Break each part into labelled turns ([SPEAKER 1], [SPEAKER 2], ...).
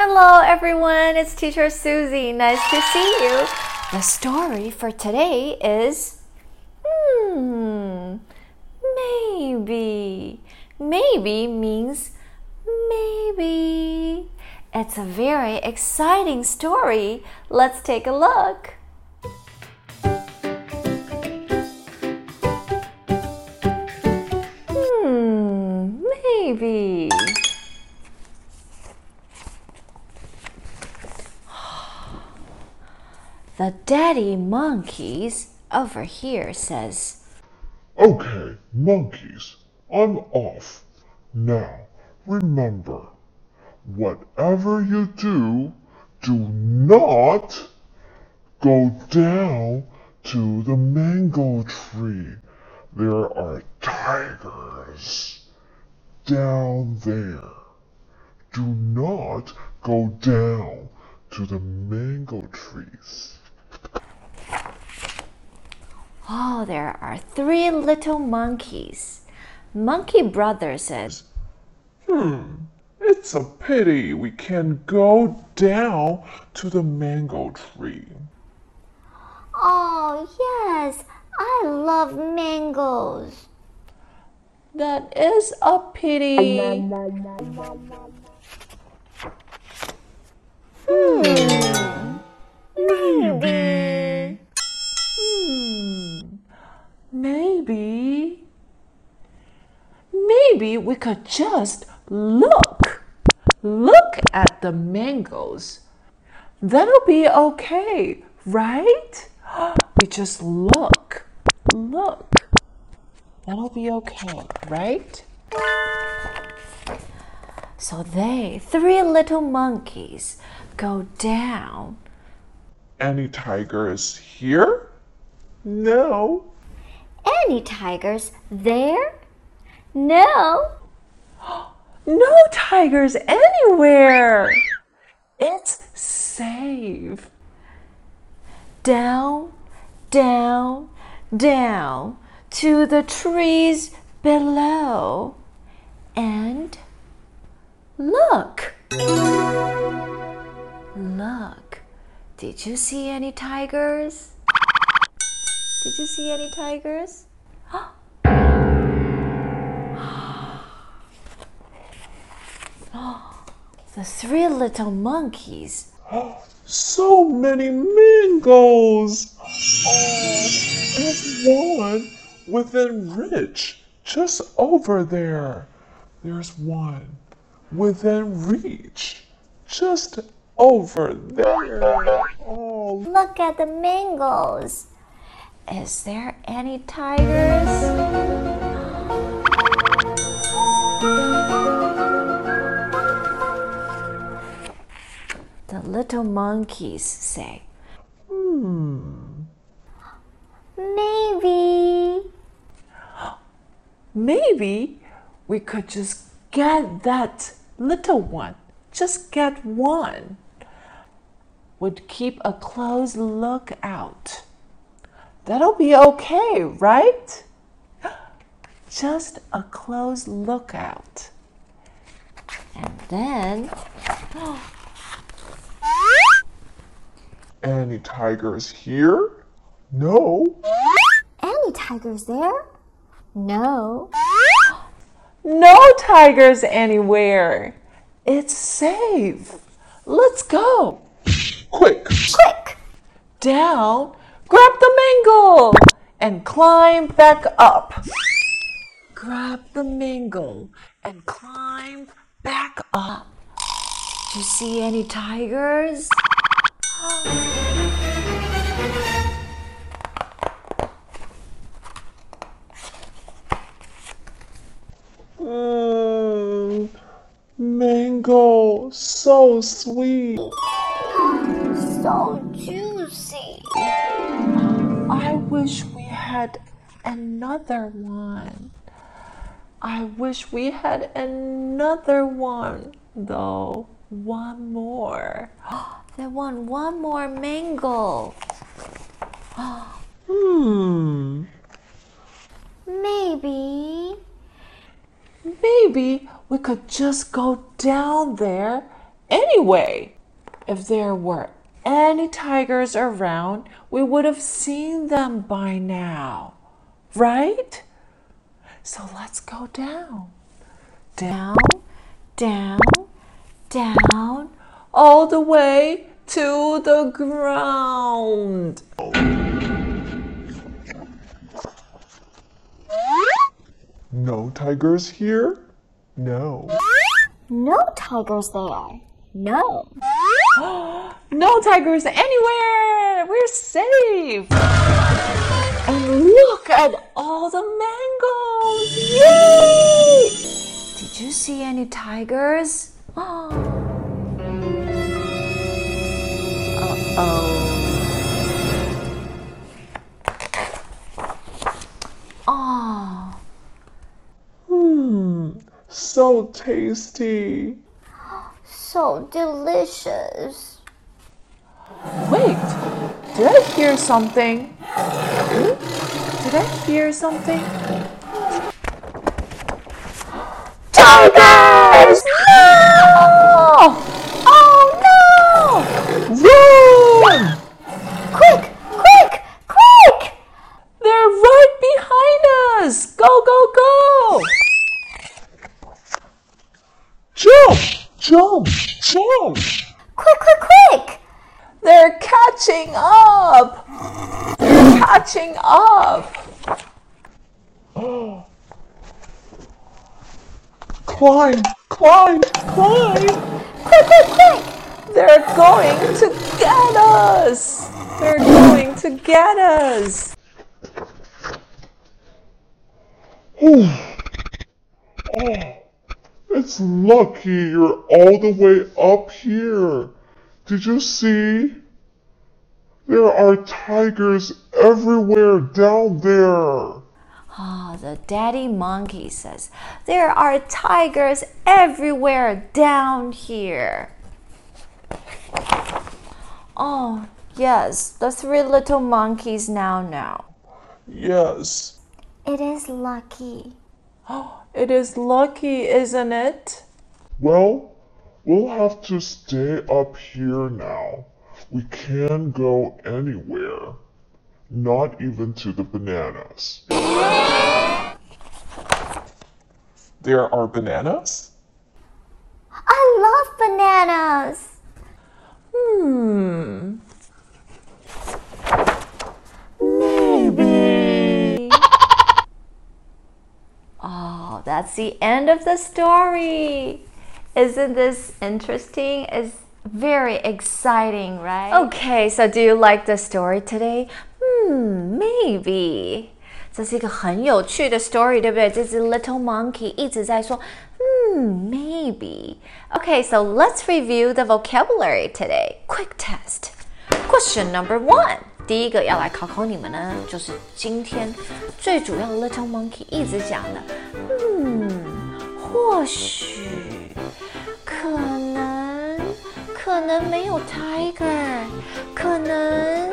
[SPEAKER 1] Hello, everyone. It's Teacher Susie. Nice to see you. The story for today is hmm, maybe. Maybe means maybe. It's a very exciting story. Let's take a look. Hmm, maybe. The daddy monkeys over here says,
[SPEAKER 2] Okay, monkeys, I'm off. Now, remember, whatever you do, do not go down to the mango tree. There are tigers down there. Do not go down to the mango trees.
[SPEAKER 1] Oh, there are three little monkeys. Monkey brother says, Hmm,
[SPEAKER 2] It's a pity we can't go down to the mango tree.
[SPEAKER 3] Oh, yes, I love mangoes.
[SPEAKER 1] That is a pity.
[SPEAKER 3] Hmm, Maybe.
[SPEAKER 1] Maybe. Maybe we could just look. Look at the mangoes. That'll be okay, right? We just look. Look. That'll be okay, right? So they, three little monkeys, go down.
[SPEAKER 2] Any tigers here? No.
[SPEAKER 3] Any tigers there? No.
[SPEAKER 1] No tigers anywhere. It's safe. Down, down, down to the trees below. And look. Look. Did you see any tigers? Did you see any tigers? The three little monkeys.
[SPEAKER 2] So many mangoes. Oh, there's one within reach, just over there. There's one within reach, just over there. Oh,
[SPEAKER 3] Look at the mangoes.
[SPEAKER 1] Is there any tigers? The little monkeys say, Hmm,
[SPEAKER 3] Maybe.
[SPEAKER 1] maybe we could just get that little one. Just get one. Would keep a close lookout. That'll be okay, right? Just a close lookout. And then,
[SPEAKER 2] any tigers here? No.
[SPEAKER 3] Any tigers there? No.
[SPEAKER 1] no tigers anywhere. It's safe. Let's go.
[SPEAKER 2] Quick.
[SPEAKER 3] Quick.
[SPEAKER 1] down, grab the mango, and climb back up. Grab the mango and climb back up. Do you see any tigers?
[SPEAKER 2] Mm, mango so sweet.
[SPEAKER 3] So juicy.
[SPEAKER 4] I wish we had another one. I wish we had another one, though. One more.
[SPEAKER 1] They want one more mango.
[SPEAKER 2] Hmm.
[SPEAKER 3] Maybe.
[SPEAKER 4] Maybe we could just go down there anyway. If there were any tigers around, we would have seen them by now. Right? So let's go down. Down,
[SPEAKER 1] Down, down.
[SPEAKER 4] all the way to the ground.
[SPEAKER 2] No tigers here? No.
[SPEAKER 3] No tigers there. No.
[SPEAKER 4] No tigers anywhere! We're safe! And look at all the mangoes! Yay!
[SPEAKER 1] Did you see any tigers? Oh. Uh-oh. Oh.
[SPEAKER 2] Hmm. So tasty.
[SPEAKER 3] So delicious.
[SPEAKER 4] Wait, did I hear something? Did I hear something?
[SPEAKER 1] Tigers! No! Oh no!
[SPEAKER 2] Run!
[SPEAKER 3] Quick, quick, quick!
[SPEAKER 4] They're right behind us! Go, go, go!
[SPEAKER 2] Jump! Jump! Jump!
[SPEAKER 3] Quick, quick, quick!
[SPEAKER 4] They're catching up! They're catching up!
[SPEAKER 2] Climb! Climb! Climb!
[SPEAKER 3] Quick, quick, quick!
[SPEAKER 4] They're going to get us! They're going to get us!
[SPEAKER 2] oh, It's lucky you're all the way up here. Did you see? There are tigers everywhere down there.
[SPEAKER 1] Oh, the daddy monkey says, There are tigers everywhere down here. Oh, yes, the three little monkeys now know.
[SPEAKER 2] Yes.
[SPEAKER 3] It is lucky.
[SPEAKER 4] Oh, it is lucky, isn't it?
[SPEAKER 2] Well, we'll have to stay up here now. We can't go anywhere. Not even to the bananas. There are bananas?
[SPEAKER 3] I love bananas.
[SPEAKER 4] Hmm. Maybe.
[SPEAKER 1] Oh, that's the end of the story. Isn't this interesting? It's very exciting, right? Okay, so do you like the story today? 嗯，maybe，这是一个很有趣的 story，对不对？这只 little monkey 一直在说，嗯，maybe. Okay, so let's review the vocabulary today. Quick test. Question number one. 第一个要来考考你们呢，就是今天最主要 Little Monkey 一直讲的，嗯，或许，可能，可能没有 tiger，可能，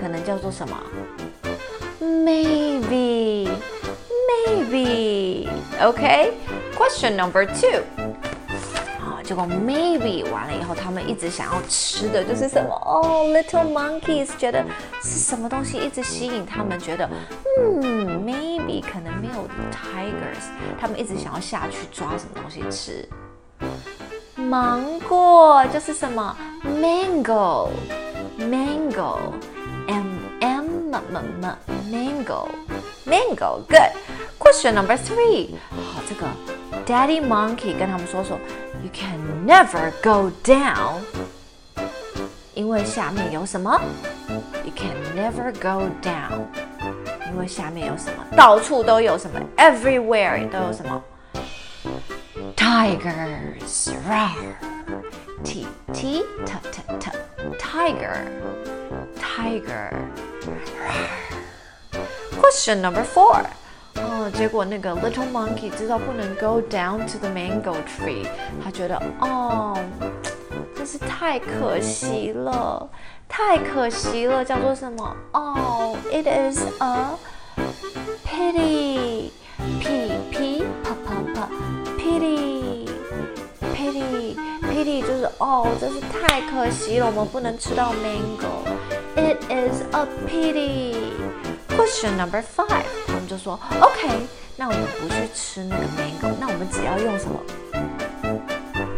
[SPEAKER 1] 可能叫做什么？Maybe，Maybe，OK Question number two. 啊，结果 maybe 完了以后，他们一直想要吃的就是什么？哦，little monkeys 觉得是什么东西一直吸引他们，觉得嗯，maybe 可能没有 tigers，他们一直想要下去抓什么东西吃。芒果就是什么？Mango，Mango mango。Mango, good. Question number three. 好，这个 Daddy Monkey 跟他们说说，You can never go down，因为下面有什么？You can never go down，因为下面有什么？到处都有什么？Everywhere 都有什么？Tigers, rawr. T T T T T tiger tiger. Question number four. 哦，结果那个 little monkey 知道不能 go down to the mango tree，他觉得哦，真是太可惜了，太可惜了，叫做什么？哦，it is a pity。p p p p p pity pity pity 就是哦，真是太可惜了，我们不能吃到 mango。 It is a pity. Question number five，他们就说 OK，那我们不去吃那个 mango，那我们只要用什么？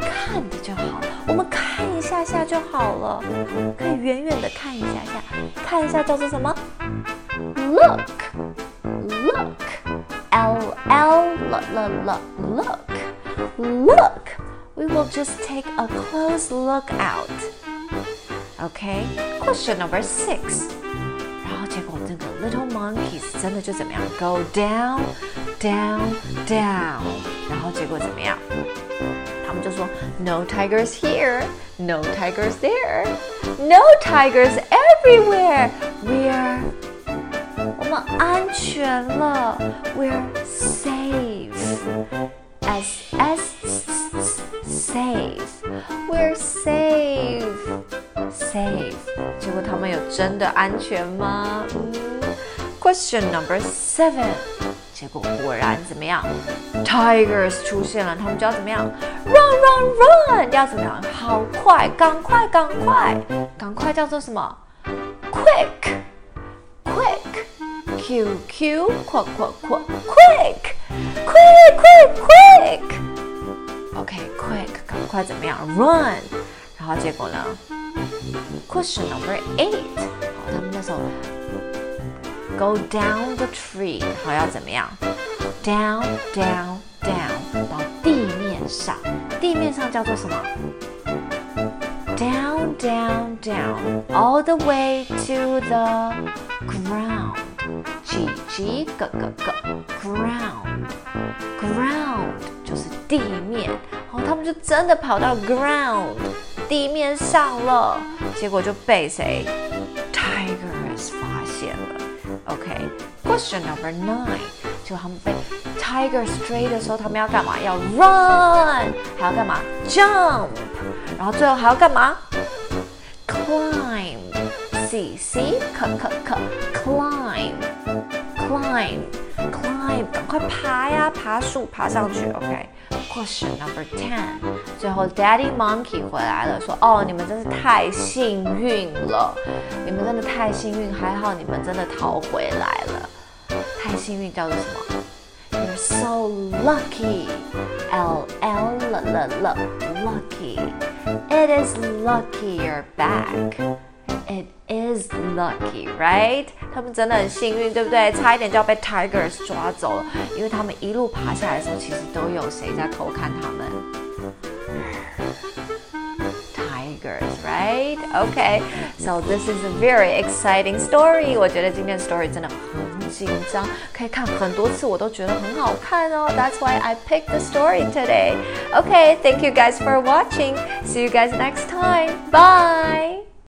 [SPEAKER 1] 看的就好了，我们看一下下就好了，可以远远的看一下下，看一下叫做什么？Look，look。L L L L look look. We will just take a close look out. Okay. Question number six. 然后结果这个 little monkeys 真的就怎么样？Go down down down. 然后结果怎么样？他们就说 No tigers here, no tigers there, no tigers everywhere. We're 我们安全了，We're safe. S S safe. We're safe. Safe. 结果他们有真的安全吗？嗯。Question number seven. 结果果然怎么样？Tigers 出现了，他们就要怎么样？Run, run, run！要怎么样？好快，赶快，赶快，赶快叫做什么？Quick, quick. Q Q quick quick quick quick quick quick quick OK quick 赶快怎么样 run 然后结果呢 Question number eight 好他们那时候 Go down the tree 好要怎么样 Down down down 到地面上地面上叫做什么 Down down down all the way to the ground G G 个个个 ground ground 就是地面，哦，他们就真的跑到 ground 上了，结果就被谁 tigers 发现了。OK，question number nine，就他们被 tigers 追的时候，他们要干嘛？要 run，还要干嘛？jump，然后最后还要干嘛？climb，C C 可可可 climb。climb climb，赶快爬呀，爬树爬上去。OK。Question number ten，最后 Daddy Monkey 回来了，说：“哦，你们真是太幸运了，你们真的太幸运，还好你们真的逃回来了。太幸运叫做什么？You're so lucky. L L L L lucky. It is lucky you're back. It is lucky, right? 他们真的很幸运，对不对？差一点就要被 tigers 抓走了，因为他们一路爬下来的时候，其实都有谁在偷看他们？Tigers, right? Okay, so this is a very exciting story. 我觉得今天的 story 真的很紧张，可以看很多次，我都觉得很好看哦。That's why I picked the story today. Okay, thank you guys for watching. See you guys next time. Bye.